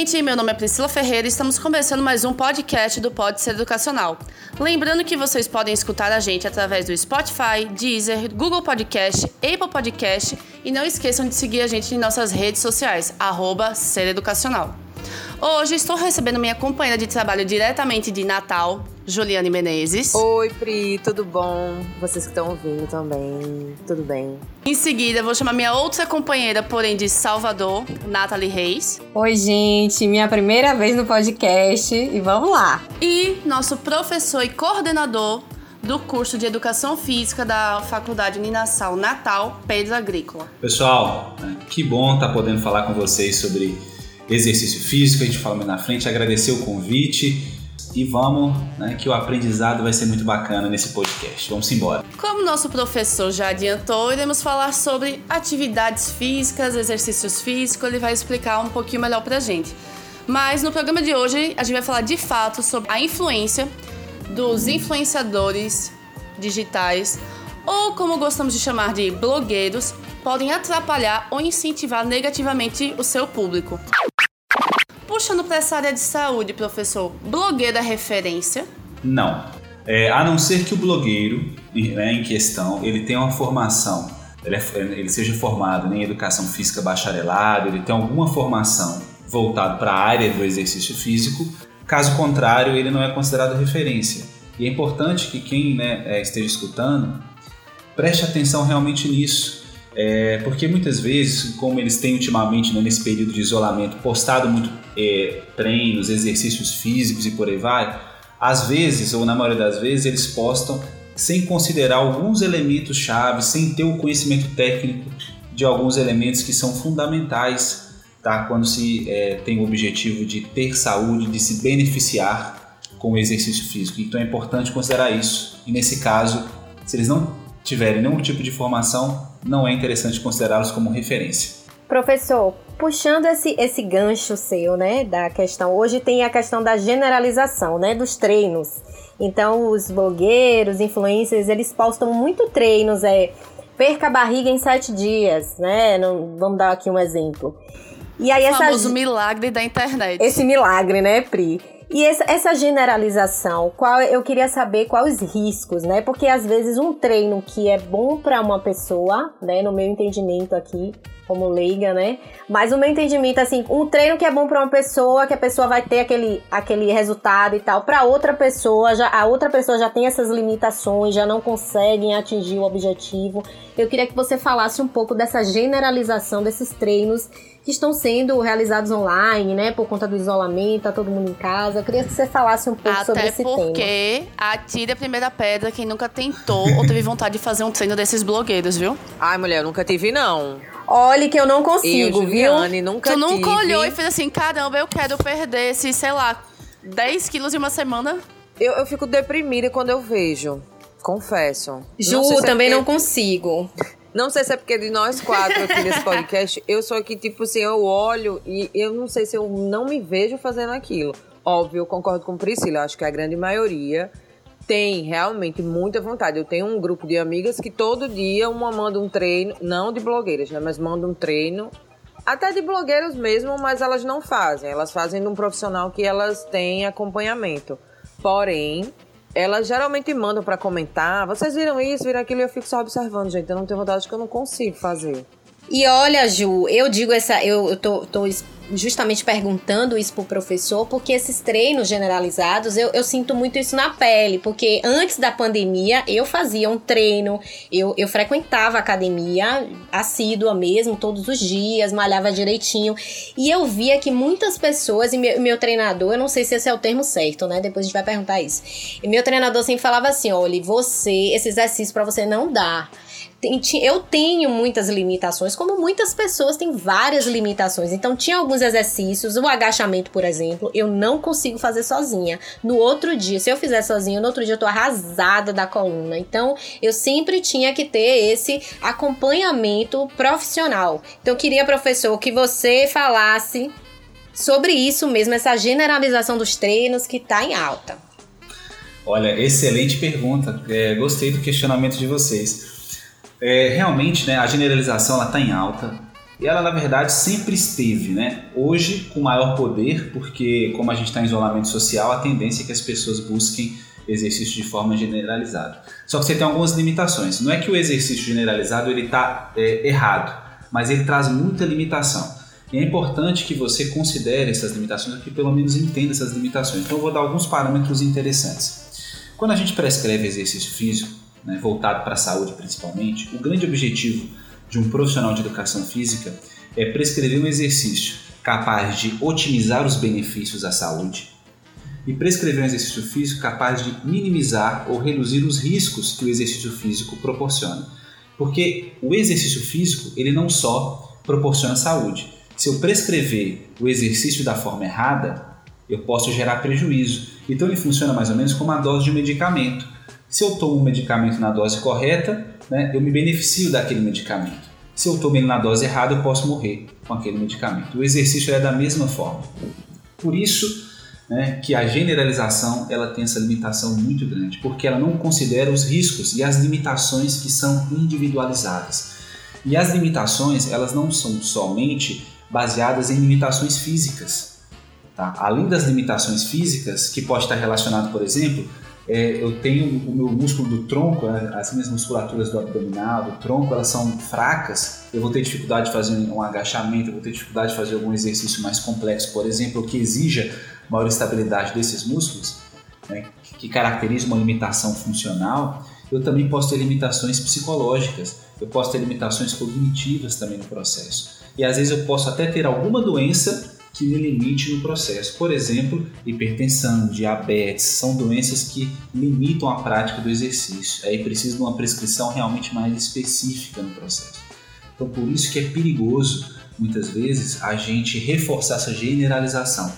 Gente. Meu nome é Priscila Ferreira e estamos começando mais um podcast do Pode Ser Educacional. Lembrando que vocês podem escutar a gente através do Spotify, Deezer, Google Podcast, Apple Podcast e não esqueçam de seguir a gente em nossas redes sociais, arroba Ser Educacional. Hoje estou recebendo minha companheira de trabalho diretamente de Natal, Juliane Menezes. Oi, Pri, tudo bom? Vocês que estão ouvindo também, tudo bem? Em seguida, vou chamar minha outra companheira, porém de Salvador, Nathalie Reis. Oi, gente, minha primeira vez no podcast e vamos lá. E nosso professor e coordenador do curso de Educação Física da Faculdade Uninassal Natal, Pedro Agrícola. Pessoal, que bom estar podendo falar com vocês sobre exercício físico, a gente fala mais na frente, agradecer o convite e vamos, né, que o aprendizado vai ser muito bacana nesse podcast. Vamos embora. Como nosso professor já adiantou, iremos falar sobre atividades físicas, exercícios físicos, ele vai explicar um pouquinho melhor pra gente. Mas no programa de hoje a gente vai falar de fato sobre a influência dos influenciadores digitais, ou como gostamos de chamar de blogueiros, podem atrapalhar ou incentivar negativamente o seu público. Puxando para essa área de saúde, professor, blogueiro é referência? Não. É, a não ser que o blogueiro né, em questão ele tenha uma formação, ele, é, ele seja formado em educação física bacharelado, ele tem alguma formação voltado para a área do exercício físico, caso contrário, ele não é considerado referência. E é importante que quem né, é, esteja escutando preste atenção realmente nisso, é, porque muitas vezes, como eles têm ultimamente né, nesse período de isolamento postado muito é, treinos, exercícios físicos e por aí vai, às vezes, ou na maioria das vezes, eles postam sem considerar alguns elementos chave, sem ter o conhecimento técnico de alguns elementos que são fundamentais tá? quando se é, tem o objetivo de ter saúde, de se beneficiar com o exercício físico. Então é importante considerar isso. E nesse caso, se eles não tiverem nenhum tipo de formação, não é interessante considerá-los como referência. Professor, puxando esse, esse gancho seu, né, da questão, hoje tem a questão da generalização, né, dos treinos. Então, os blogueiros, influencers, eles postam muito treinos, é, perca a barriga em sete dias, né, Não, vamos dar aqui um exemplo. E aí o famoso essa, milagre da internet. Esse milagre, né, Pri? E essa, essa, generalização, qual eu queria saber quais os riscos, né? Porque às vezes um treino que é bom para uma pessoa, né, no meu entendimento aqui, como leiga, né? Mas o meu entendimento assim, um treino que é bom para uma pessoa, que a pessoa vai ter aquele, aquele resultado e tal, para outra pessoa, já a outra pessoa já tem essas limitações, já não conseguem atingir o objetivo. Eu queria que você falasse um pouco dessa generalização desses treinos que estão sendo realizados online, né? Por conta do isolamento, tá todo mundo em casa. Eu queria que você falasse um pouco Até sobre esse tema. Até porque atire a primeira pedra quem nunca tentou ou teve vontade de fazer um treino desses blogueiros, viu? Ai, mulher, eu nunca tive, não. Olhe que eu não consigo, eu, Juliane, viu? nunca tu nunca tive. olhou e fez assim, caramba, eu quero perder esse, sei lá, 10 quilos em uma semana? Eu, eu fico deprimida quando eu vejo. Confesso. Ju, se também é não consigo. Não sei se é porque de nós quatro aqui nesse podcast, eu sou aqui, tipo assim, eu olho e eu não sei se eu não me vejo fazendo aquilo. Óbvio, eu concordo com Priscila, acho que a grande maioria tem realmente muita vontade. Eu tenho um grupo de amigas que todo dia uma manda um treino, não de blogueiras, né, mas manda um treino, até de blogueiros mesmo, mas elas não fazem. Elas fazem de um profissional que elas têm acompanhamento. Porém, elas geralmente mandam para comentar. Vocês viram isso, viram aquilo e eu fico só observando, gente. Eu não tenho vontade que eu não consigo fazer. E olha, Ju, eu digo essa. Eu, eu tô, tô justamente perguntando isso pro professor, porque esses treinos generalizados, eu, eu sinto muito isso na pele, porque antes da pandemia eu fazia um treino, eu, eu frequentava a academia assídua mesmo, todos os dias, malhava direitinho, e eu via que muitas pessoas, e meu, meu treinador, eu não sei se esse é o termo certo, né? Depois a gente vai perguntar isso. E meu treinador sempre falava assim: olha, você, esse exercício para você não dá eu tenho muitas limitações, como muitas pessoas têm várias limitações. Então, tinha alguns exercícios, o agachamento, por exemplo, eu não consigo fazer sozinha. No outro dia, se eu fizer sozinha, no outro dia eu tô arrasada da coluna. Então, eu sempre tinha que ter esse acompanhamento profissional. Então, eu queria, professor, que você falasse sobre isso mesmo, essa generalização dos treinos que está em alta. Olha, excelente pergunta. É, gostei do questionamento de vocês. É, realmente, né, a generalização está em alta. E ela, na verdade, sempre esteve, né? Hoje, com maior poder, porque como a gente está em isolamento social, a tendência é que as pessoas busquem exercício de forma generalizada. Só que você tem algumas limitações. Não é que o exercício generalizado ele está é, errado, mas ele traz muita limitação. E é importante que você considere essas limitações, que pelo menos entenda essas limitações. Então, eu vou dar alguns parâmetros interessantes. Quando a gente prescreve exercício físico, né, voltado para a saúde principalmente, o grande objetivo de um profissional de educação física é prescrever um exercício capaz de otimizar os benefícios à saúde e prescrever um exercício físico capaz de minimizar ou reduzir os riscos que o exercício físico proporciona. Porque o exercício físico, ele não só proporciona saúde. Se eu prescrever o exercício da forma errada, eu posso gerar prejuízo. Então ele funciona mais ou menos como uma dose de medicamento. Se eu tomo um medicamento na dose correta, né, eu me beneficio daquele medicamento. Se eu tomo ele na dose errada, eu posso morrer com aquele medicamento. O exercício é da mesma forma. Por isso né, que a generalização ela tem essa limitação muito grande, porque ela não considera os riscos e as limitações que são individualizadas. E as limitações elas não são somente baseadas em limitações físicas. Tá? Além das limitações físicas, que pode estar relacionado, por exemplo, é, eu tenho o meu músculo do tronco, né, as minhas musculaturas do abdominal, do tronco, elas são fracas, eu vou ter dificuldade de fazer um agachamento, eu vou ter dificuldade de fazer algum exercício mais complexo, por exemplo, que exija maior estabilidade desses músculos, né, que caracteriza uma limitação funcional, eu também posso ter limitações psicológicas, eu posso ter limitações cognitivas também no processo. E às vezes eu posso até ter alguma doença que me limite no processo. Por exemplo, hipertensão, diabetes, são doenças que limitam a prática do exercício. Aí precisa de uma prescrição realmente mais específica no processo. Então, por isso que é perigoso, muitas vezes, a gente reforçar essa generalização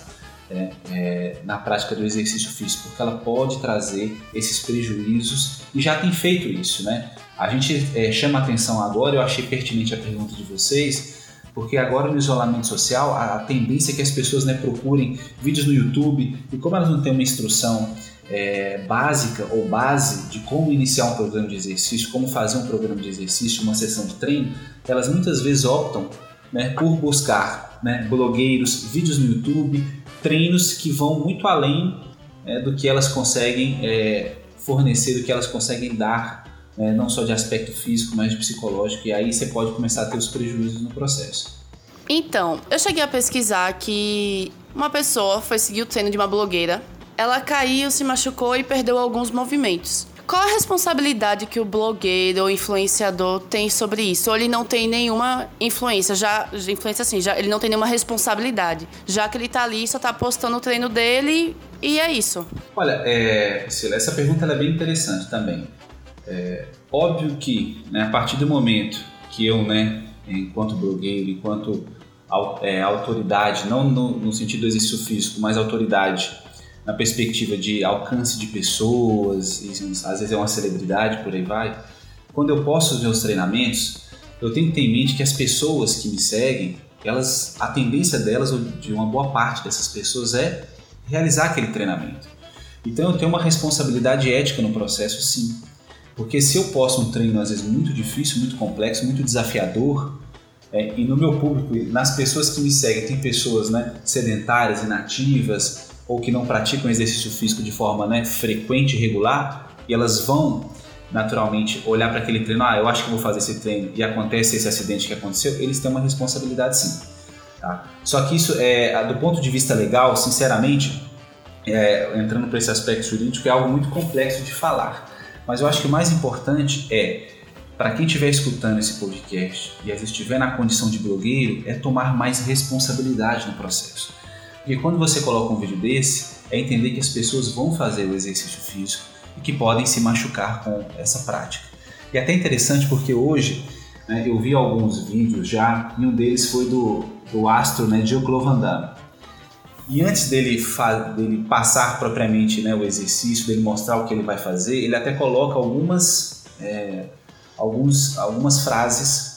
é, é, na prática do exercício físico, porque ela pode trazer esses prejuízos e já tem feito isso, né? A gente é, chama atenção agora, eu achei pertinente a pergunta de vocês, porque agora no isolamento social a, tendência é que as pessoas né, procurem vídeos no YouTube. E como elas não têm uma instrução é, básica ou base de como iniciar um programa de exercício, como fazer um programa de exercício, uma sessão de treino, elas muitas vezes optam né, por buscar né, blogueiros, vídeos no YouTube, treinos que vão muito além é, do que elas conseguem é, fornecer, do que elas conseguem dar né, não só de aspecto físico, mas de psicológico, e aí você pode começar a ter os prejuízos no processo. Então, eu cheguei a pesquisar que uma pessoa foi seguir o treino de uma blogueira, ela caiu, se machucou e perdeu alguns movimentos. Qual a responsabilidade que o blogueiro ou influenciador tem sobre isso? Ou ele não tem nenhuma influência, já influência assim, já ele não tem nenhuma responsabilidade, já que ele tá ali só tá postando o treino dele e é isso. Olha, é, Priscila, essa pergunta é bem interessante também. É, óbvio que, né, a partir do momento que eu, né, enquanto blogueiro, enquanto é, autoridade, não no, no, sentido do exercício físico, mas autoridade na perspectiva de alcance de pessoas, e, às vezes é uma celebridade, por aí vai. Quando eu posto os meus treinamentos, eu tenho que ter em mente que as pessoas que me seguem, elas, a tendência delas, ou de uma boa parte dessas pessoas, é realizar aquele treinamento. Então eu tenho uma responsabilidade ética no processo, sim. Porque se eu posto um treino, às vezes, muito difícil, muito complexo, muito desafiador, é, e no meu público, nas pessoas que me seguem, tem pessoas né, sedentárias, inativas, ou que não praticam exercício físico de forma né, frequente e regular, e elas vão naturalmente olhar para aquele treino, ah, eu acho que vou fazer esse treino, e acontece esse acidente que aconteceu, eles têm uma responsabilidade sim. Tá? Só que isso, é, do ponto de vista legal, sinceramente, é, entrando para esse aspecto jurídico, é algo muito complexo de falar. Mas eu acho que o mais importante é, para quem estiver escutando esse podcast e às vezes estiver na condição de blogueiro, é tomar mais responsabilidade no processo. Porque quando você coloca um vídeo desse, é entender que as pessoas vão fazer o exercício físico e que podem se machucar com essa prática. E é até interessante porque hoje né, eu vi alguns vídeos já, e um deles foi do, do astro né, Jean-Claude Van. E antes dele, dele passar propriamente né, o exercício, dele mostrar o que ele vai fazer, ele até coloca algumas, é, alguns, algumas frases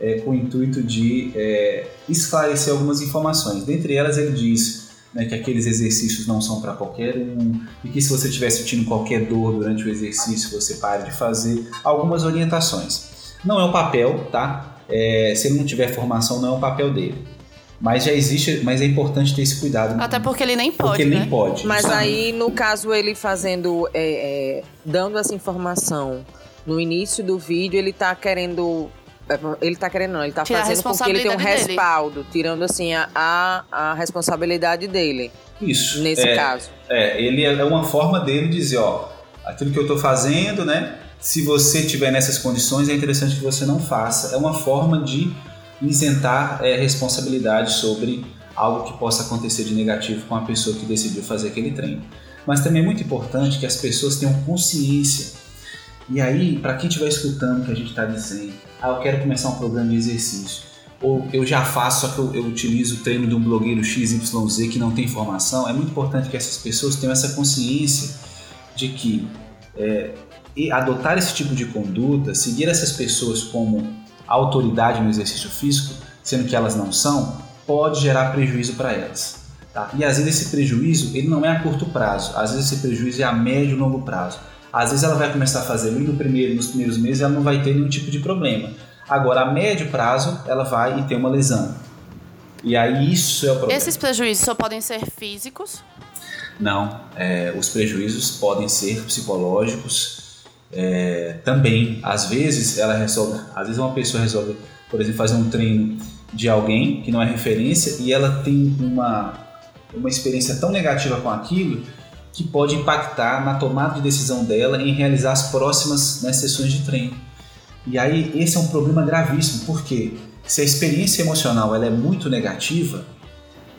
é, com o intuito de é, esclarecer algumas informações. Dentre elas, ele diz né, que aqueles exercícios não são para qualquer um e que se você estiver sentindo qualquer dor durante o exercício, você pare de fazer algumas orientações. Não é o papel, tá? É, se ele não tiver formação, não é o papel dele. Mas já existe, mas é importante ter esse cuidado. Até porque ele nem pode. Porque ele né? nem pode. Mas justamente. aí, no caso, ele fazendo, é, é, dando essa informação no início do vídeo, ele tá querendo. é, Ele tá querendo, não, ele tá Tirar fazendo com que ele tenha um responsabilidade dele. respaldo, tirando assim a, a, a responsabilidade dele, Isso. nesse é, caso. É, ele é uma forma dele dizer, ó, aquilo que eu tô fazendo, né? Se você tiver nessas condições, é interessante que você não faça. É uma forma de isentar é, responsabilidade sobre algo que possa acontecer de negativo com a pessoa que decidiu fazer aquele treino. Mas também é muito importante que as pessoas tenham consciência. E aí, para quem estiver escutando o que a gente está dizendo, ah, eu quero começar um programa de exercício, ou eu já faço, só que eu, eu utilizo o treino de um blogueiro XYZ que não tem informação, é muito importante que essas pessoas tenham essa consciência de que é, adotar esse tipo de conduta, seguir essas pessoas como autoridade no exercício físico, sendo que elas não são, pode gerar prejuízo para elas. Tá? E às vezes esse prejuízo ele não é a curto prazo, às vezes esse prejuízo é a médio e longo prazo. Às vezes ela vai começar a fazer no primeiro, nos primeiros meses ela não vai ter nenhum tipo de problema. Agora, a médio prazo, ela vai e ter uma lesão. E aí isso é o problema. Esses prejuízos só podem ser físicos. Não, é, os prejuízos podem ser psicológicos é, também. Às vezes ela resolve, às vezes uma pessoa resolve, por exemplo, fazer um treino de alguém que não é referência e ela tem uma, uma experiência tão negativa com aquilo que pode impactar na tomada de decisão dela em realizar as próximas né, sessões de treino. E aí esse é um problema gravíssimo, porque se a experiência emocional ela é muito negativa,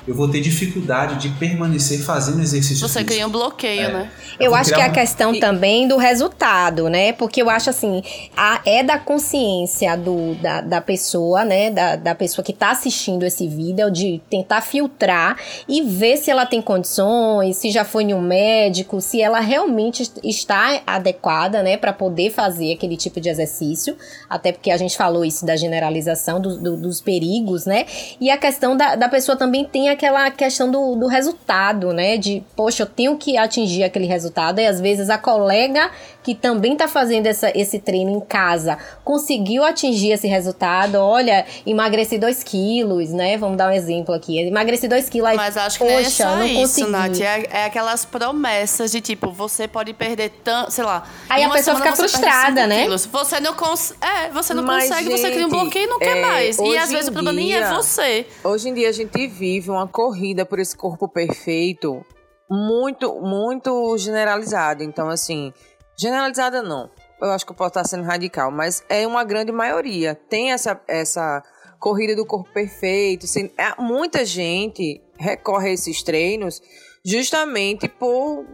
eu vou ter dificuldade de permanecer fazendo exercício Você físico. cria um bloqueio, É. né? Eu vou acho que é a um- questão também do resultado, né? Porque eu acho assim, a- é da consciência do, da, da pessoa, né? Da, da pessoa que tá assistindo esse vídeo, de tentar filtrar e ver se ela tem condições, se já foi em um médico, se ela realmente est- está adequada, né? Para poder fazer aquele tipo de exercício. Até porque a gente falou isso da generalização do- do- dos perigos, né? E a questão da, da pessoa também tem aquela questão do, do resultado, né? De, poxa, eu tenho que atingir aquele resultado. E às vezes a colega que também tá fazendo essa, esse treino em casa conseguiu atingir esse resultado. Olha, emagreci 2 quilos, né? Vamos dar um exemplo aqui. Emagreci 2 quilos. aí, Mas acho que não é poxa, só não isso, consegui. Nath. É, é aquelas promessas de tipo, você pode perder tanto, sei lá. Aí a pessoa fica frustrada, né? quilos. Você não, cons é, você não Mas, consegue, você cria um gente, bloqueio e não quer é, mais. E às vezes em o problema nem é dia- você. Hoje em dia a gente vive uma corrida por esse corpo perfeito muito, muito generalizada. Então, assim, generalizada não. Eu acho que eu posso estar sendo radical, mas é uma grande maioria. Tem essa, essa corrida do corpo perfeito. assim, é, muita gente recorre a esses treinos justamente por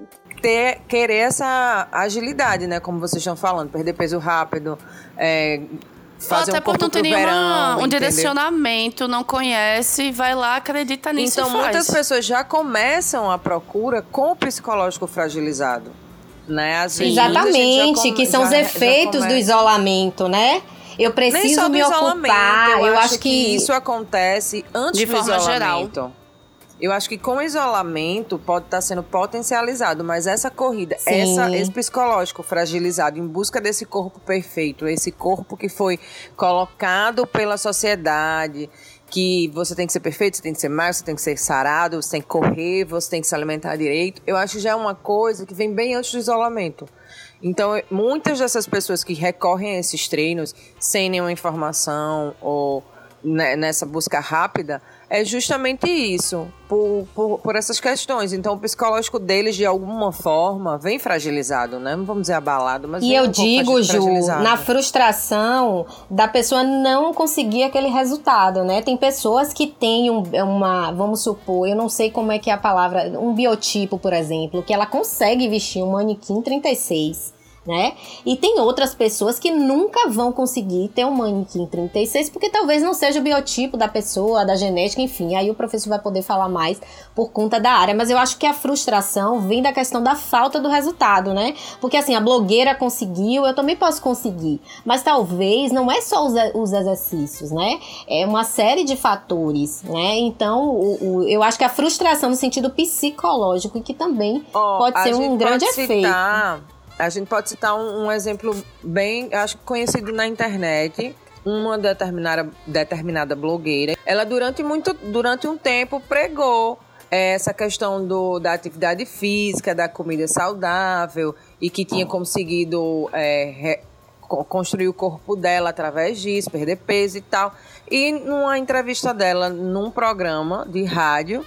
ter, querer essa agilidade, né? Como vocês estão falando, perder peso rápido, é, fazer até um por corpo não ter pro nenhuma, verão, um entendeu? direcionamento, não conhece, vai lá, acredita nisso Então, e faz. muitas pessoas já começam a procura com o psicológico fragilizado. Né? Às vezes, Exatamente, come- que são já- os efeitos do isolamento, né? Eu Nem preciso só do me isolamento, ocupar. eu, acho que... isso acontece antes De do forma isolamento. Eu acho que com o isolamento pode estar sendo potencializado, mas essa corrida, Sim. essa, esse psicológico fragilizado em busca desse corpo perfeito, esse corpo que foi colocado pela sociedade, que você tem que ser perfeito, você tem que ser magro, você tem que ser sarado, você tem que correr, você tem que se alimentar direito. Eu acho que já é uma coisa que vem bem antes do isolamento. Então, muitas dessas pessoas que recorrem a esses treinos sem nenhuma informação ou nessa busca rápida, é justamente isso, por, por, por essas questões. Então, o psicológico deles, de alguma forma, vem fragilizado, né? Não vamos dizer abalado, mas E vem eu digo, Ju, na frustração da pessoa não conseguir aquele resultado, né? Tem pessoas que têm um- uma, vamos supor, eu não sei como é que é a palavra, um biotipo, por exemplo, que ela consegue vestir um manequim 36. Né? E tem outras pessoas que nunca vão conseguir ter um manequim 36, porque talvez não seja o biotipo da pessoa, da genética, enfim. Aí o professor vai poder falar mais por conta da área. Mas eu acho que a frustração vem da questão da falta do resultado, né? Porque assim, a blogueira conseguiu, eu também posso conseguir. Mas talvez não é só os, os exercícios, né? É uma série de fatores, né? Então, o, o, eu acho que a frustração no sentido psicológico, que também oh, pode ser um grande efeito. A gente pode citar um, um exemplo bem, acho conhecido na internet, uma determinada, determinada blogueira. Ela durante muito, durante um tempo pregou é, essa questão do, da atividade física, da comida saudável e que tinha conseguido é, re, construir o corpo dela através disso, perder peso e tal. E numa entrevista dela num programa de rádio,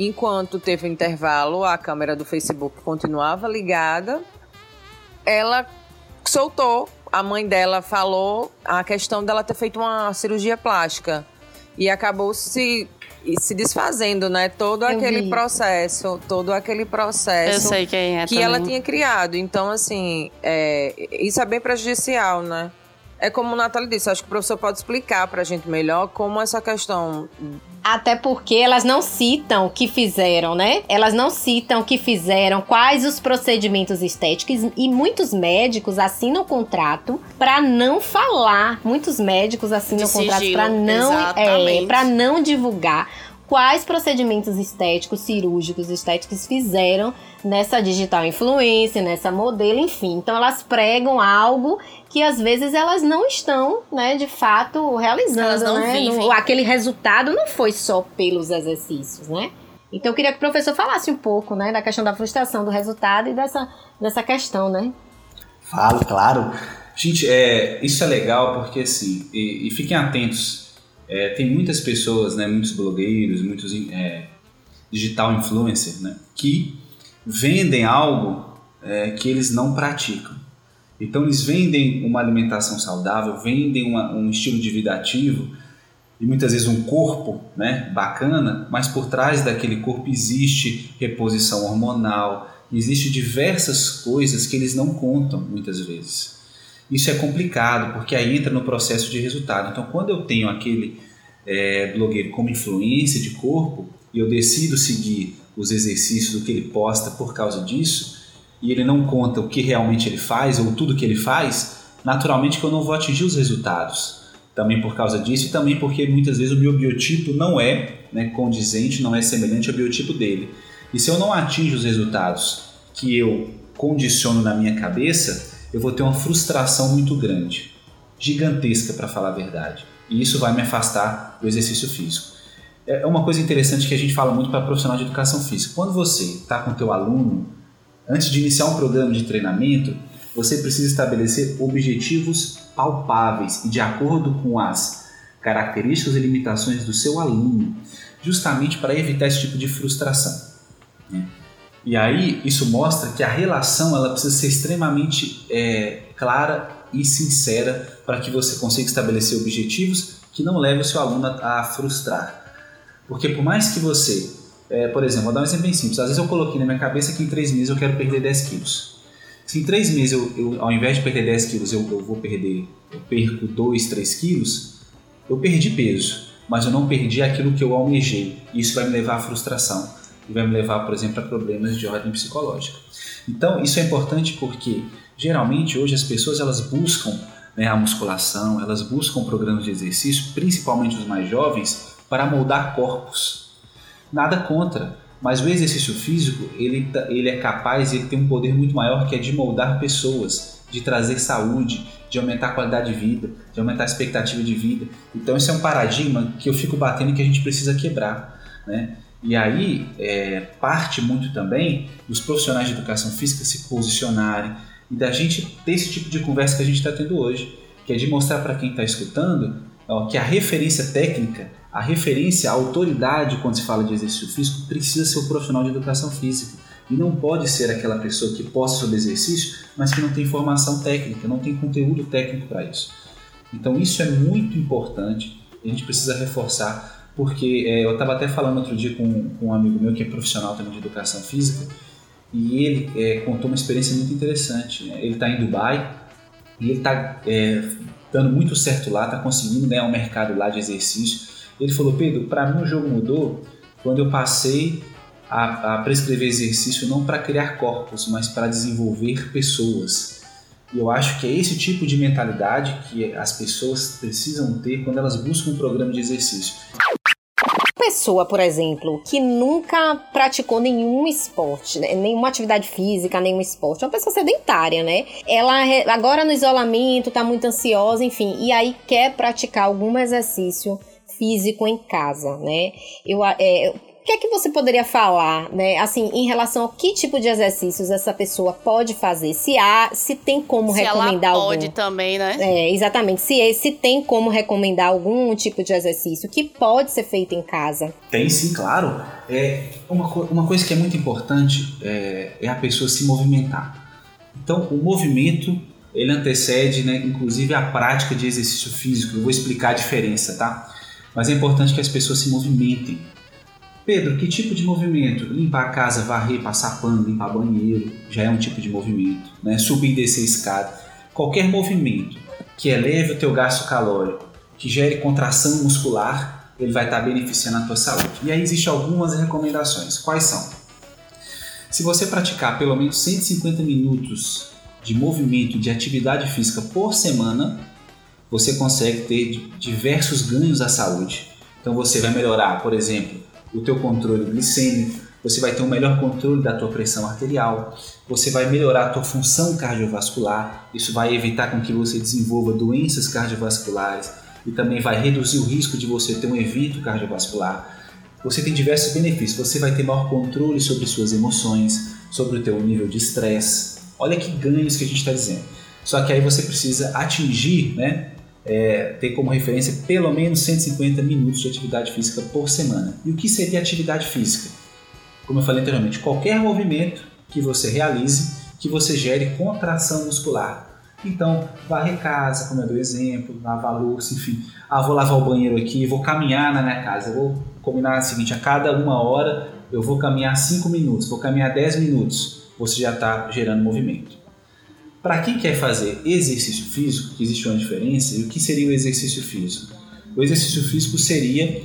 enquanto teve um intervalo, a câmera do Facebook continuava ligada ela soltou. A mãe dela falou a questão dela ter feito uma cirurgia plástica. E acabou se se desfazendo, né? Todo Eu aquele vi. processo, todo aquele processo Eu sei quem é que também. ela tinha criado. Então, assim, é, isso é bem prejudicial, né? É como o Natália disse, acho que o professor pode explicar para a gente melhor como essa questão. Até porque elas não citam o que fizeram, né? Elas não citam o que fizeram, quais os procedimentos estéticos e muitos médicos assinam contrato para não falar. Muitos médicos assinam contrato para não, é, para não divulgar quais procedimentos estéticos, cirúrgicos, estéticos fizeram nessa digital influência, nessa modelo, enfim. Então elas pregam algo que às vezes elas não estão, né, de fato realizando, elas não né? Vivem. aquele resultado não foi só pelos exercícios, né? Então eu queria que o professor falasse um pouco, né, da questão da frustração do resultado e dessa, dessa questão, né? Falo, claro. Gente, é, isso é legal porque assim, e, e fiquem atentos é, tem muitas pessoas, né, muitos blogueiros, muitos é, digital influencers, né, que vendem algo é, que eles não praticam. Então eles vendem uma alimentação saudável, vendem uma, um estilo de vida ativo e muitas vezes um corpo né, bacana, mas por trás daquele corpo existe reposição hormonal, existe diversas coisas que eles não contam muitas vezes. Isso é complicado, porque aí entra no processo de resultado. Então, quando eu tenho aquele é, blogueiro como influência de corpo e eu decido seguir os exercícios do que ele posta por causa disso, e ele não conta o que realmente ele faz ou tudo que ele faz, naturalmente que eu não vou atingir os resultados. Também por causa disso e também porque muitas vezes o meu biotipo não é né, condizente, não é semelhante ao biotipo dele. E se eu não atingo os resultados que eu condiciono na minha cabeça, eu vou ter uma frustração muito grande, gigantesca para falar a verdade. E isso vai me afastar do exercício físico. É uma coisa interessante que a gente fala muito para profissional de educação física. Quando você está com o teu aluno, antes de iniciar um programa de treinamento, você precisa estabelecer objetivos palpáveis e de acordo com as características e limitações do seu aluno, justamente para evitar esse tipo de frustração. Né? E aí isso mostra que a relação ela precisa ser extremamente é, clara e sincera para que você consiga estabelecer objetivos que não levem o seu aluno a, a frustrar. Porque por mais que você, é, por exemplo, vou dar um exemplo bem simples. Às vezes eu coloquei na minha cabeça que em três meses eu quero perder 10 quilos. Se em três meses eu, eu ao invés de perder 10 quilos eu, eu vou perder, eu perco 2, 3 quilos, eu perdi peso, mas eu não perdi aquilo que eu almejei. Isso vai me levar à frustração e vai me levar, por exemplo, a problemas de ordem psicológica. Então, isso é importante porque geralmente hoje as pessoas elas buscam né, a musculação, elas buscam programas de exercício, principalmente os mais jovens, para moldar corpos. Nada contra, mas o exercício físico ele, ele é capaz e tem um poder muito maior que é de moldar pessoas, de trazer saúde, de aumentar a qualidade de vida, de aumentar a expectativa de vida. Então, esse é um paradigma que eu fico batendo que a gente precisa quebrar. Né? E aí é, parte muito também dos profissionais de educação física se posicionarem e da gente ter esse tipo de conversa que a gente está tendo hoje, que é de mostrar para quem está escutando ó, que a referência técnica, a referência, a autoridade quando se fala de exercício físico precisa ser o profissional de educação física. E não pode ser aquela pessoa que possa sobre exercício, mas que não tem formação técnica, não tem conteúdo técnico para isso. Então isso é muito importante, a gente precisa reforçar porque é, eu estava até falando outro dia com, com, um amigo meu que é profissional também de educação física, e ele é, contou uma experiência muito interessante. Né? Ele está em Dubai e ele está é, dando muito certo lá, está conseguindo ganhar um mercado lá de exercício. Ele falou, Pedro, para mim o jogo mudou quando eu passei a, a prescrever exercício não para criar corpos, mas para desenvolver pessoas. E eu acho que é esse tipo de mentalidade que as pessoas precisam ter quando elas buscam um programa de exercício pessoa, por exemplo, que nunca praticou nenhum esporte, né? nenhuma atividade física, nenhum esporte, uma pessoa sedentária, né? Ela agora no isolamento tá muito ansiosa, enfim, e aí quer praticar algum exercício físico em casa, né? Eu, é, que é que você poderia falar, né, assim, em relação ao que tipo de exercícios essa pessoa pode fazer? Se há, se tem como se recomendar ela algum. pode também, né? É, exatamente. Se, se tem como recomendar algum tipo de exercício que pode ser feito em casa. Tem sim, claro. É, uma, uma coisa que é muito importante é, é a pessoa se movimentar. Então, o movimento ele antecede, né, inclusive a prática de exercício físico. Eu vou explicar a diferença, tá? Mas é importante que as pessoas se movimentem. Pedro, que tipo de movimento? Limpar a casa, varrer, passar pano, limpar banheiro, já é um tipo de movimento. Né? Subir e descer escada. Qualquer movimento que eleve o teu gasto calórico, que gere contração muscular, ele vai estar beneficiando a tua saúde. E aí existem algumas recomendações. Quais são? Se você praticar pelo menos 150 minutos de movimento, de atividade física por semana, você consegue ter diversos ganhos à saúde. Então você vai melhorar, por exemplo, o teu controle glicêmico, você vai ter um melhor controle da tua pressão arterial, você vai melhorar a tua função cardiovascular, isso vai evitar com que você desenvolva doenças cardiovasculares e também vai reduzir o risco de você ter um evento cardiovascular. Você tem diversos benefícios, você vai ter maior controle sobre suas emoções, sobre o teu nível de estresse. Olha que ganhos que a gente está dizendo. Só que aí você precisa atingir, né, é, ter como referência pelo menos 150 minutos de atividade física por semana. E o que seria atividade física? Como eu falei anteriormente, qualquer movimento que você realize que você gere contração muscular. Então, varrer casa, como eu dei exemplo, lavar louça, enfim. Ah, vou lavar o banheiro aqui, vou caminhar na minha casa. Eu vou combinar o seguinte: a cada uma hora eu vou caminhar 5 minutos, vou caminhar 10 minutos. Você já está gerando movimento. Para quem quer fazer exercício físico, que existe uma diferença, e o que seria o exercício físico? O exercício físico seria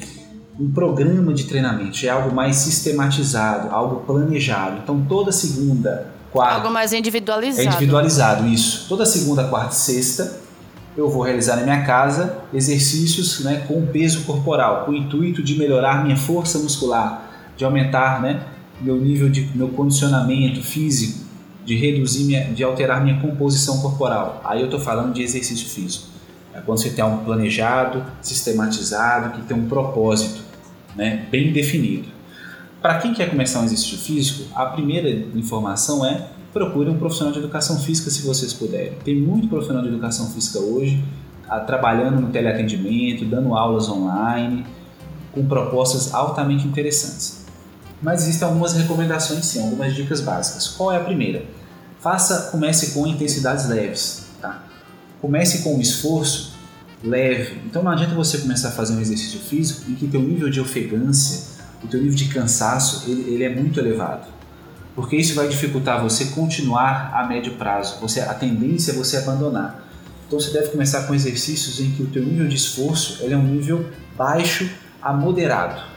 um programa de treinamento, é algo mais sistematizado, algo planejado. Então toda segunda, quarta. Algo mais individualizado. É individualizado, isso. Toda segunda, quarta e sexta eu vou realizar na minha casa exercícios né, com peso corporal, com o intuito de melhorar minha força muscular, de aumentar né, meu nível de meu condicionamento físico de reduzir, minha, de alterar minha composição corporal. Aí eu estou falando de exercício físico. É quando você tem algo planejado, sistematizado, que tem um propósito né, bem definido. Para quem quer começar um exercício físico, a primeira informação é procure um profissional de educação física se vocês puderem. Tem muito profissional de educação física hoje a, trabalhando no teleatendimento, dando aulas online, com propostas altamente interessantes. Mas existem algumas recomendações sim, algumas dicas básicas. Qual é a primeira? Faça, comece com intensidades leves, tá? Comece com um esforço leve. Então não adianta você começar a fazer um exercício físico em que teu nível de ofegância, o teu nível de cansaço, ele, ele é muito elevado. Porque isso vai dificultar você continuar a médio prazo. Você, a tendência é você abandonar. Então você deve começar com exercícios em que o teu nível de esforço ele é um nível baixo a moderado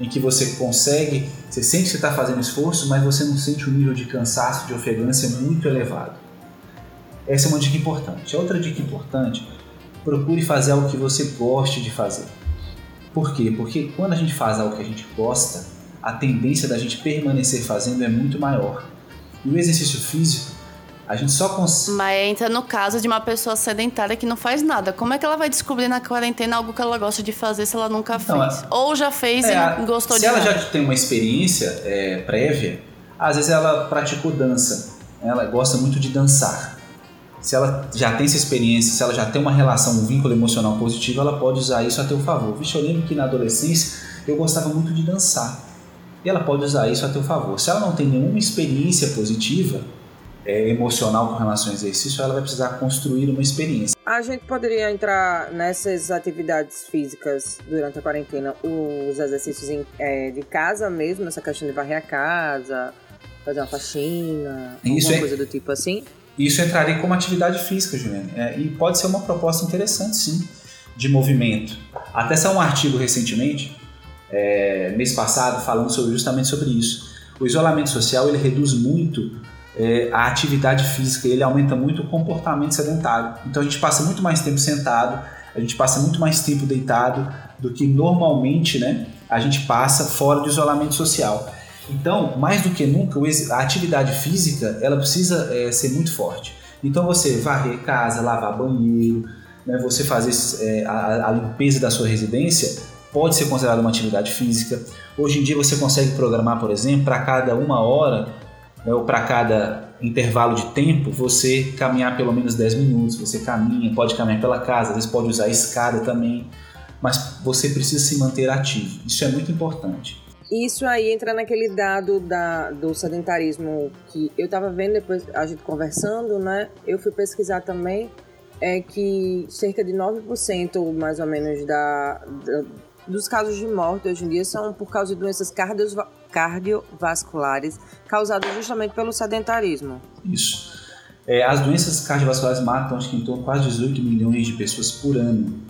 em que você consegue, você sente que está fazendo esforço, mas você não sente o nível de cansaço, de ofegância muito elevado. Essa é uma dica importante. Outra dica importante, procure fazer algo que você goste de fazer. Por quê? Porque quando a gente faz algo que a gente gosta, a tendência da gente permanecer fazendo é muito maior. E o exercício físico a gente só consegue. Mas entra no caso de uma pessoa sedentária que não faz nada. Como é que ela vai descobrir na quarentena algo que ela gosta de fazer se ela nunca então, fez? Ou já fez é, e não gostou de Se ela nada. já tem uma experiência é, prévia, às vezes ela praticou dança. Ela gosta muito de dançar. Se ela já tem essa experiência, se ela já tem uma relação, um vínculo emocional positivo, ela pode usar isso a teu favor. Vixe, eu lembro que na adolescência eu gostava muito de dançar. E ela pode usar isso a teu favor. Se ela não tem nenhuma experiência positiva, é, emocional com relação ao exercício, ela vai precisar construir uma experiência. A gente poderia entrar nessas atividades físicas durante a quarentena, os exercícios em, é, de casa mesmo, essa questão de varrer a casa, fazer uma faxina, Isso alguma é- coisa do tipo assim? Isso entraria como atividade física, Juliane. É, e pode ser uma proposta interessante, sim, de movimento. Até saiu um artigo recentemente, é, mês passado, falando sobre, justamente sobre isso. O isolamento social ele reduz muito é, a atividade física, ele aumenta muito o comportamento sedentário. Então a gente passa muito mais tempo sentado, a gente passa muito mais tempo deitado do que normalmente né, a gente passa fora do isolamento social. Então, mais do que nunca, a atividade física ela precisa é, ser muito forte. Então, você varrer casa, lavar banheiro, né, você fazer é, a, a limpeza da sua residência pode ser considerado uma atividade física. Hoje em dia, você consegue programar, por exemplo, para cada uma hora ou para cada intervalo de tempo, você caminhar pelo menos 10 minutos. Você caminha, pode caminhar pela casa, às vezes pode usar a escada também, mas você precisa se manter ativo. Isso é muito importante. Isso aí entra naquele dado da, do sedentarismo que eu tava vendo depois, a gente conversando, né? Eu fui pesquisar também, é que cerca de 9% mais ou menos da, da- dos casos de morte hoje em dia são por causa de doenças cardiova- cardiovasculares causadas justamente pelo sedentarismo. Isso. É, as doenças cardiovasculares matam acho que em torno de quase 18 milhões de pessoas por ano.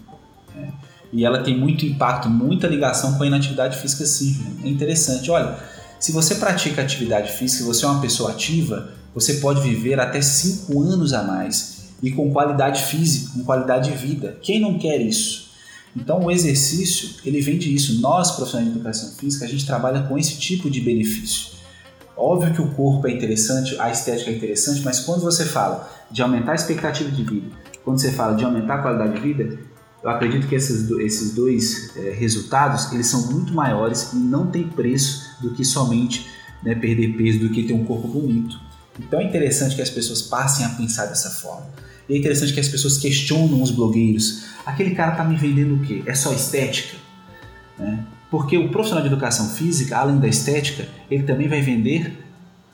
né? E ela tem muito impacto, muita ligação com a inatividade física, sim. É interessante. Olha, se você pratica atividade física, você é uma pessoa ativa, você pode viver até 5 anos a mais e com qualidade física, com qualidade de vida. Quem não quer isso? Então, o exercício, ele vem disso. Nós, profissionais de educação física, a gente trabalha com esse tipo de benefício. Óbvio que o corpo é interessante, a estética é interessante, mas quando você fala de aumentar a expectativa de vida, quando você fala de aumentar a qualidade de vida, eu acredito que esses, esses dois eh, resultados, eles são muito maiores e não tem preço do que somente né, perder peso, do que ter um corpo bonito. Então é interessante que as pessoas passem a pensar dessa forma. E é interessante que as pessoas questionam os blogueiros. Aquele cara tá me vendendo o quê? É só estética? Né? Porque o profissional de educação física, além da estética, ele também vai vender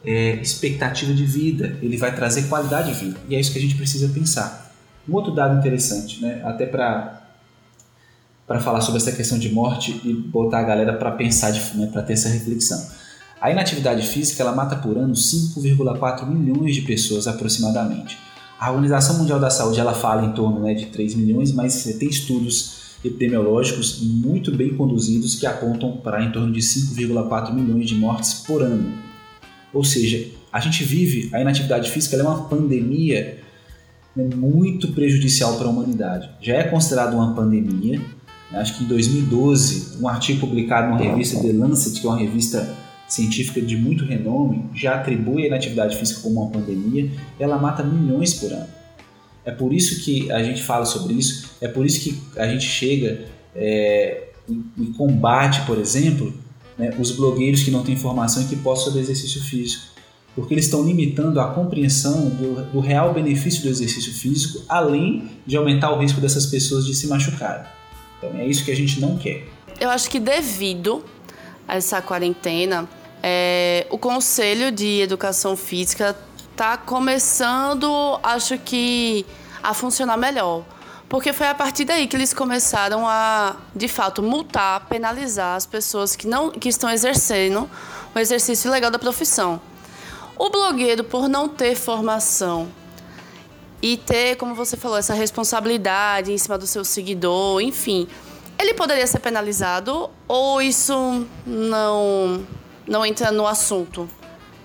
é, expectativa de vida, ele vai trazer qualidade de vida. E é isso que a gente precisa pensar. Um outro dado interessante, né, até para para falar sobre essa questão de morte e botar a galera para pensar, né, para ter essa reflexão. A inatividade física ela mata por ano 5,4 milhões de pessoas aproximadamente. A Organização Mundial da Saúde ela fala em torno né, de 3 milhões, mas tem estudos epidemiológicos muito bem conduzidos que apontam para em torno de 5,4 milhões de mortes por ano. Ou seja, a gente vive a inatividade física é uma pandemia né, muito prejudicial para a humanidade. Já é considerado uma pandemia. né, Acho que em 2012, um artigo publicado numa revista The Lancet, que é uma revista científica de muito renome, já atribui a inatividade física como uma pandemia. Ela mata milhões por ano. É por isso que a gente fala sobre isso, é por isso que a gente chega é, e, combate, por exemplo, né, os blogueiros que não têm informação e que postam sobre exercício físico. Porque eles estão limitando a compreensão do, do real benefício do exercício físico, além de aumentar o risco dessas pessoas de se machucarem. Então é isso que a gente não quer. Eu acho que devido a essa quarentena, é, o Conselho de Educação Física está começando, acho que, a funcionar melhor. Porque foi a partir daí que eles começaram a, de fato, multar, penalizar as pessoas que, não, que estão exercendo o exercício legal da profissão. O blogueiro, por não ter formação e ter, como você falou, essa responsabilidade em cima do seu seguidor, enfim, ele poderia ser penalizado ou isso não não entra no assunto?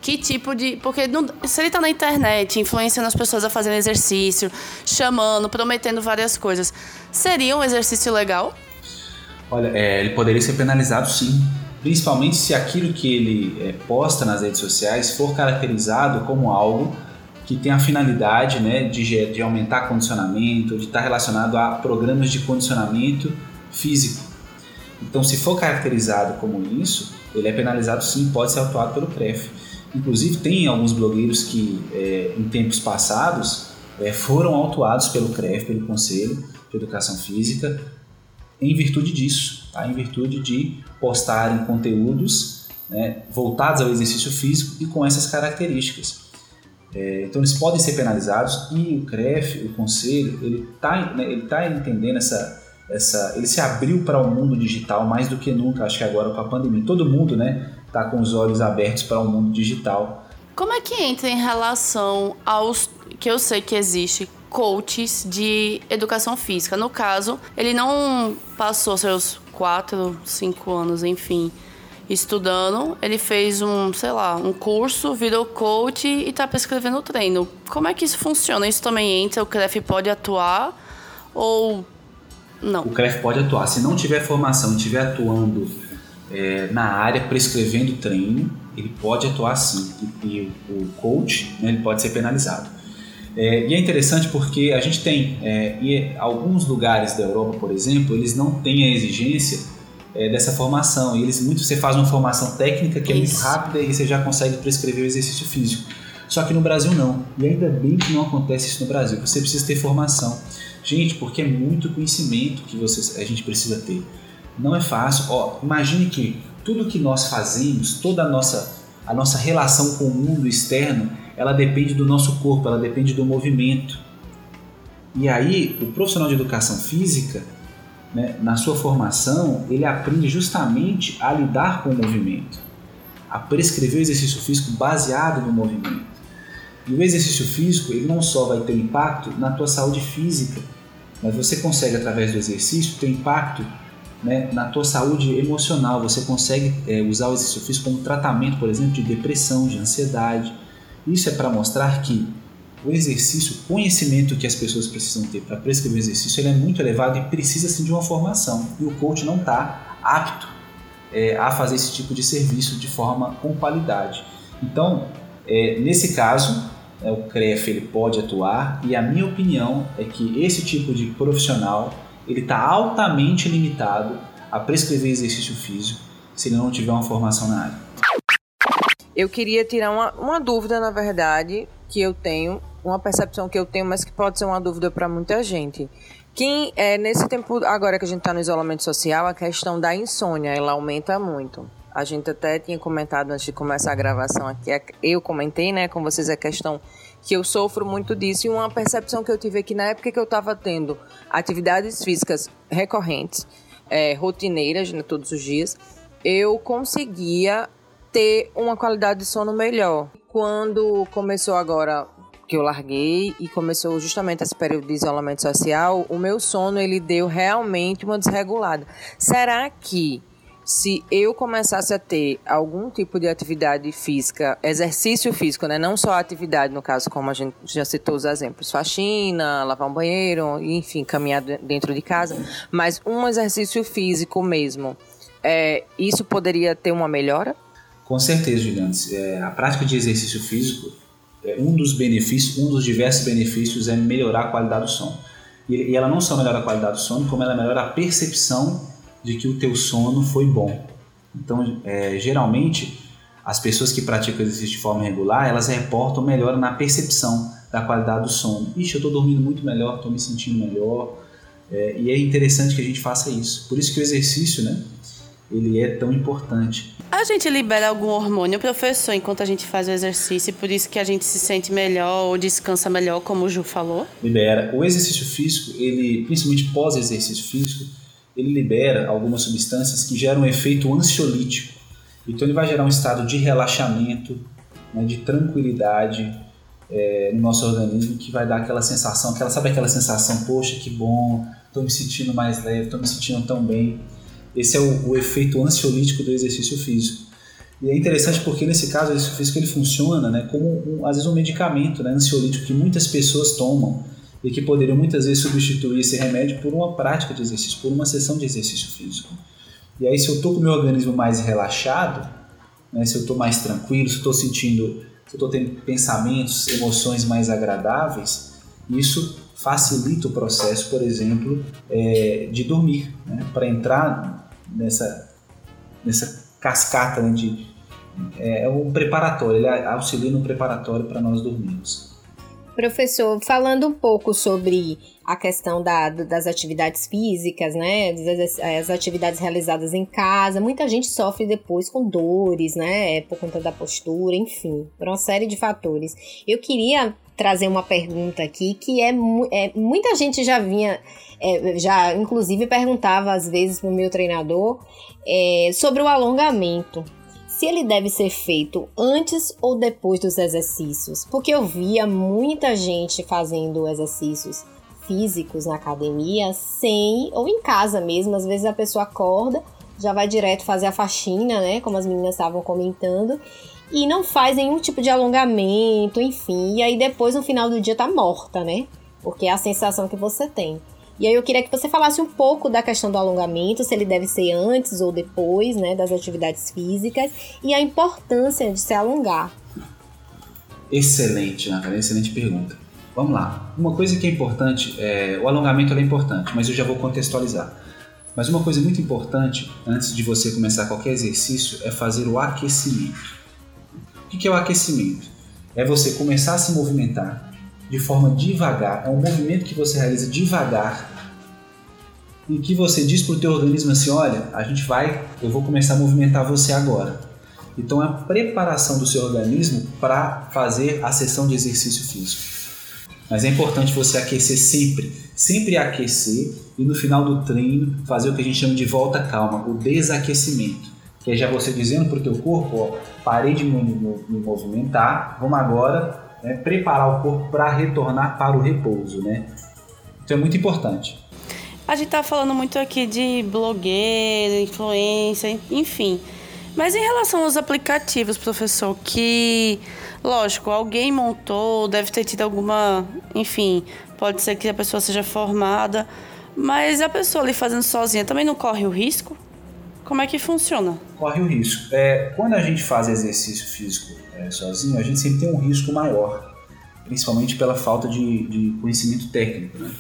Que tipo de. Porque não- se ele tá na internet, influenciando as pessoas a fazerem exercício, chamando, prometendo várias coisas, seria um exercício legal? Olha, é, ele poderia ser penalizado sim, principalmente se aquilo que ele é, posta nas redes sociais for caracterizado como algo que tem a finalidade né, de, de aumentar condicionamento, de estar relacionado a programas de condicionamento físico. Então, se for caracterizado como isso, ele é penalizado sim, pode ser autuado pelo CREF. Inclusive, tem alguns blogueiros que, é, em tempos passados, é, foram autuados pelo CREF, pelo Conselho de Educação Física, em virtude disso, tá? em virtude de postarem conteúdos né, voltados ao exercício físico e com essas características. É, então eles podem ser penalizados e o CREF, o conselho, ele está né, ele tá entendendo essa, essa, ele se abriu para o mundo digital mais do que nunca, acho que agora com a pandemia. Todo mundo né, está com os olhos abertos para o mundo digital. Como é que entra em relação aos que eu sei que existe coaches de educação física? No caso, ele não passou seus quatro, cinco anos, enfim, estudando. Ele fez um, sei lá, um curso, virou coach e está prescrevendo treino. Como é que isso funciona? Isso também entra? O CREF pode atuar ou não? O CREF pode atuar. Se não tiver formação e estiver atuando é, na área prescrevendo treino, ele pode atuar sim. E, e o coach né, ele pode ser penalizado. É, e é interessante porque a gente tem, é, em alguns lugares da Europa, por exemplo, eles não têm a exigência é, dessa formação. E eles muito você faz uma formação técnica que é muito rápida e você já consegue prescrever o exercício físico. Só que no Brasil não. E ainda bem que não acontece isso no Brasil. Você precisa ter formação. Gente, porque é muito conhecimento que você, a gente precisa ter. Não é fácil. Ó, imagine que tudo que nós fazemos, toda a nossa, a nossa relação com o mundo externo, ela depende do nosso corpo, ela depende do movimento. E aí, o profissional de educação física, né, na sua formação, ele aprende justamente a lidar com o movimento, a prescrever o exercício físico baseado no movimento. E o exercício físico, ele não só vai ter impacto na tua saúde física, mas você consegue, através do exercício, ter impacto né, na tua saúde emocional. Você consegue é, usar o exercício físico como tratamento, por exemplo, de depressão, de ansiedade. Isso é para mostrar que o exercício, o conhecimento que as pessoas precisam ter para prescrever o exercício, ele é muito elevado e precisa sim de uma formação. E o coach não está apto é, a fazer esse tipo de serviço de forma com qualidade. Então, é, nesse caso, o CREF ele pode atuar e a minha opinião é que esse tipo de profissional ele está altamente limitado a prescrever exercício físico se ele não tiver uma formação na área. Eu queria tirar uma, uma dúvida, na verdade, que eu tenho uma percepção que eu tenho, mas que pode ser uma dúvida para muita gente. Quem é nesse tempo agora que a gente está no isolamento social, a questão da insônia ela aumenta muito. A gente até tinha comentado antes de começar a gravação aqui, eu comentei, né, com vocês a questão que eu sofro muito disso e uma percepção que eu tive aqui na época que eu estava tendo atividades físicas recorrentes, é, rotineiras, né, todos os dias, eu conseguia ter uma qualidade de sono melhor. Quando começou agora que eu larguei e começou justamente esse período de isolamento social, o meu sono ele deu realmente uma desregulada. Será que se eu começasse a ter algum tipo de atividade física, exercício físico, né? não só atividade, no caso, como a gente já citou os exemplos, faxina, lavar um banheiro, enfim, caminhar dentro de casa, mas um exercício físico mesmo, é, isso poderia ter uma melhora? Com certeza, Juliana. É, a prática de exercício físico é, um dos benefícios, um dos diversos benefícios é melhorar a qualidade do sono. E, ela não só melhora a qualidade do sono, como ela melhora a percepção de que o teu sono foi bom. Então, é, geralmente, as pessoas que praticam exercício de forma regular, elas reportam melhora na percepção da qualidade do sono. Ixi, eu estou dormindo muito melhor, estou me sentindo melhor. É, e é interessante que a gente faça isso. Por isso que o exercício, né, ele é tão importante. A gente libera algum hormônio, professor, enquanto a gente faz o exercício, por isso que a gente se sente melhor ou descansa melhor, como o Ju falou? Libera. O exercício físico, ele, principalmente pós-exercício físico, ele libera algumas substâncias que geram um efeito ansiolítico. Então ele vai gerar um estado de relaxamento, né, de tranquilidade é, no nosso organismo, que vai dar aquela sensação, aquela, sabe aquela sensação, poxa, que bom, estou me sentindo mais leve, estou me sentindo tão bem. Esse é o, o, efeito ansiolítico do exercício físico. E é interessante porque nesse caso o exercício físico ele funciona né, como um, às vezes um medicamento né, ansiolítico que muitas pessoas tomam e que poderiam muitas vezes substituir esse remédio por uma prática de exercício, por uma sessão de exercício físico. E aí se eu estou com o meu organismo mais relaxado, né, se eu estou mais tranquilo, se eu estou sentindo, se eu estou tendo pensamentos, emoções mais agradáveis, isso facilita o processo, por exemplo, é, de dormir, né? para entrar nessa, nessa cascata né, de. É, é um preparatório, ele auxilia no preparatório para nós dormirmos. Professor, falando um pouco sobre a questão da, das atividades físicas, né, as, atividades realizadas em casa, muita gente sofre depois com dores, né, por conta da postura, enfim, por uma série de fatores. Eu queria trazer uma pergunta aqui que é, é muita gente já vinha, é, já inclusive perguntava às vezes para o meu treinador é, sobre o alongamento. Se ele deve ser feito antes ou depois dos exercícios, porque eu via muita gente fazendo exercícios físicos na academia sem ou em casa mesmo, às vezes a pessoa acorda, já vai direto fazer a faxina, né, como as meninas estavam comentando, e não faz nenhum tipo de alongamento, enfim, e aí depois no final do dia tá morta, né? Porque é a sensação que você tem. E aí eu queria que você falasse um pouco da questão do alongamento, se ele deve ser antes ou depois, né, das atividades físicas e a importância de se alongar. Excelente, Natália, excelente pergunta. Vamos lá. Uma coisa que é importante, é, o alongamento é importante, mas eu já vou contextualizar. Mas uma coisa muito importante antes de você começar qualquer exercício é fazer o aquecimento. O que é o aquecimento? É você começar a se movimentar de forma devagar, é um movimento que você realiza devagar, em que você diz para o teu organismo assim, olha, a gente vai, eu vou começar a movimentar você agora. Então é a preparação do seu organismo para fazer a sessão de exercício físico. Mas é importante você aquecer sempre, sempre aquecer e no final do treino fazer o que a gente chama de volta calma, o desaquecimento. Que é já você dizendo para o teu corpo, ó, parei de me, me, me movimentar, vamos agora né, preparar o corpo para retornar para o repouso, né? Então é muito importante. A gente tá falando muito aqui de blogueiro, influência, enfim. Mas em relação aos aplicativos, professor, que, lógico, alguém montou, deve ter tido alguma, enfim, pode ser que a pessoa seja formada, mas a pessoa ali fazendo sozinha também não corre o risco? Como é que funciona? Corre o risco. É, quando a gente faz exercício físico é, sozinho, a gente sempre tem um risco maior, principalmente pela falta de, de conhecimento técnico. Né?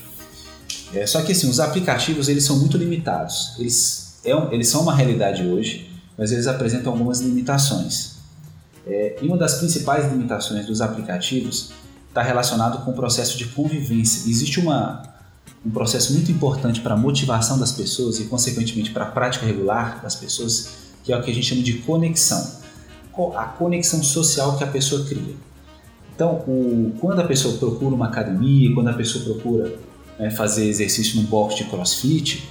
É, só que assim, os aplicativos eles são muito limitados. Eles, é eles são uma realidade hoje, mas eles apresentam algumas limitações. É, e uma das principais limitações dos aplicativos está relacionado com o processo de convivência. Existe uma, um processo muito importante para a motivação das pessoas e, consequentemente, para a prática regular das pessoas, que é o que a gente chama de conexão a conexão social que a pessoa cria. Então, o, quando a pessoa procura uma academia, quando a pessoa procura né, fazer exercício num box de crossfit,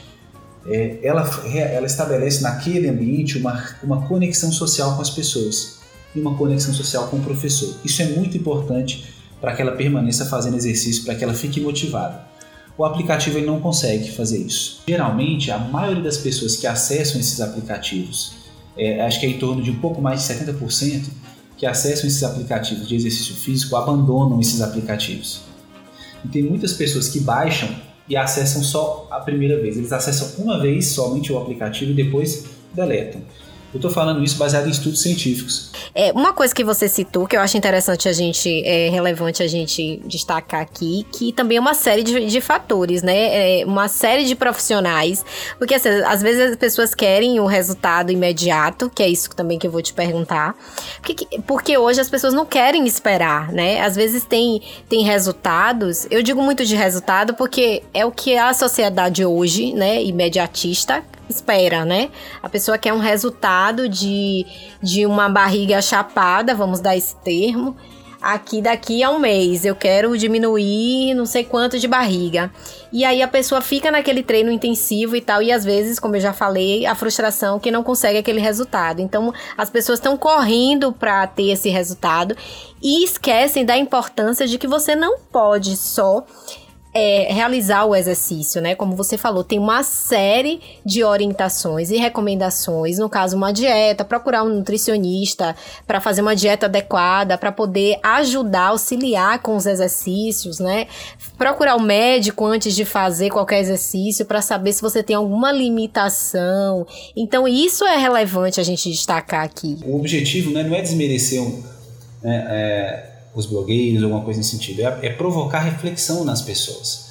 é, ela, ela estabelece naquele ambiente uma, uma conexão social com as pessoas e uma conexão social com o professor. Isso é muito importante para que ela permaneça fazendo exercício, para que ela fique motivada. O aplicativo ele não consegue fazer isso. Geralmente, a maioria das pessoas que acessam esses aplicativos é, acho que é em torno de um pouco mais de 70% que acessam esses aplicativos de exercício físico abandonam esses aplicativos. E tem muitas pessoas que baixam e acessam só a primeira vez. Eles acessam uma vez somente o aplicativo e depois deletam. Eu estou falando isso baseado em estudos científicos. É, uma coisa que você citou, que eu acho interessante a gente, é relevante a gente destacar aqui, que também é uma série de, de fatores, né? É uma série de profissionais. Porque assim, às vezes as pessoas querem o um resultado imediato, que é isso também que eu vou te perguntar. Porque, porque hoje as pessoas não querem esperar, né? Às vezes tem, tem resultados. Eu digo muito de resultado porque é o que a sociedade hoje, né, imediatista, espera, né? A pessoa quer um resultado de, de uma barriga chapada, vamos dar esse termo. Aqui daqui a um mês eu quero diminuir não sei quanto de barriga. E aí a pessoa fica naquele treino intensivo e tal, e às vezes, como eu já falei, a frustração que não consegue aquele resultado. Então as pessoas estão correndo para ter esse resultado e esquecem da importância de que você não pode só é, realizar o exercício, né? Como você falou, tem uma série de orientações e recomendações. No caso, uma dieta, procurar um nutricionista para fazer uma dieta adequada, para poder ajudar, auxiliar com os exercícios, né? Procurar o médico antes de fazer qualquer exercício para saber se você tem alguma limitação. Então, isso é relevante a gente destacar aqui. O objetivo né, não é desmerecer um, né, é os blogueiros, alguma coisa nesse sentido. É, é provocar reflexão nas pessoas,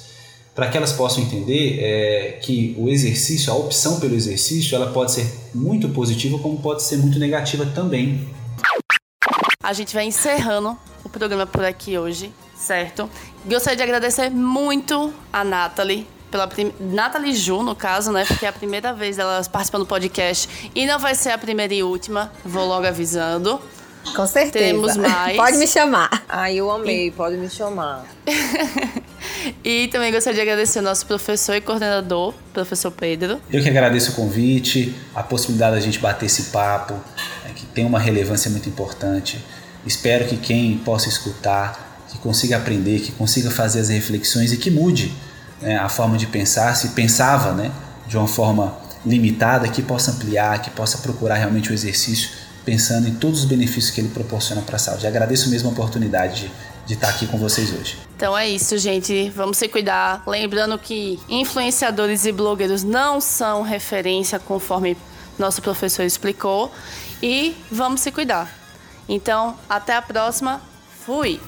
para que elas possam entender é, que o exercício, a opção pelo exercício, ela pode ser muito positiva, como pode ser muito negativa também. A gente vai encerrando o programa por aqui hoje, certo? Gostaria de agradecer muito a Nathalie pela prim... Nathalie Ju, no caso, né? Porque é a primeira vez dela participando do podcast e não vai ser a primeira e última, vou logo avisando. Com certeza. Temos mais. Pode me chamar. Ai, eu amei, e... pode me chamar. e também gostaria de agradecer ao nosso professor e coordenador, professor Pedro. Eu que agradeço o convite, a possibilidade da gente bater esse papo, que tem uma relevância muito importante. Espero que quem possa escutar, que consiga aprender, que consiga fazer as reflexões e que mude né, a forma de pensar, se pensava né, de uma forma limitada, que possa ampliar, que possa procurar realmente o exercício pensando em todos os benefícios que ele proporciona para a saúde. Agradeço mesmo a oportunidade de, de estar aqui com vocês hoje. Então é isso, gente. Vamos se cuidar. Lembrando que influenciadores e blogueiros não são referência conforme nosso professor explicou. E vamos se cuidar. Então, até a próxima. Fui!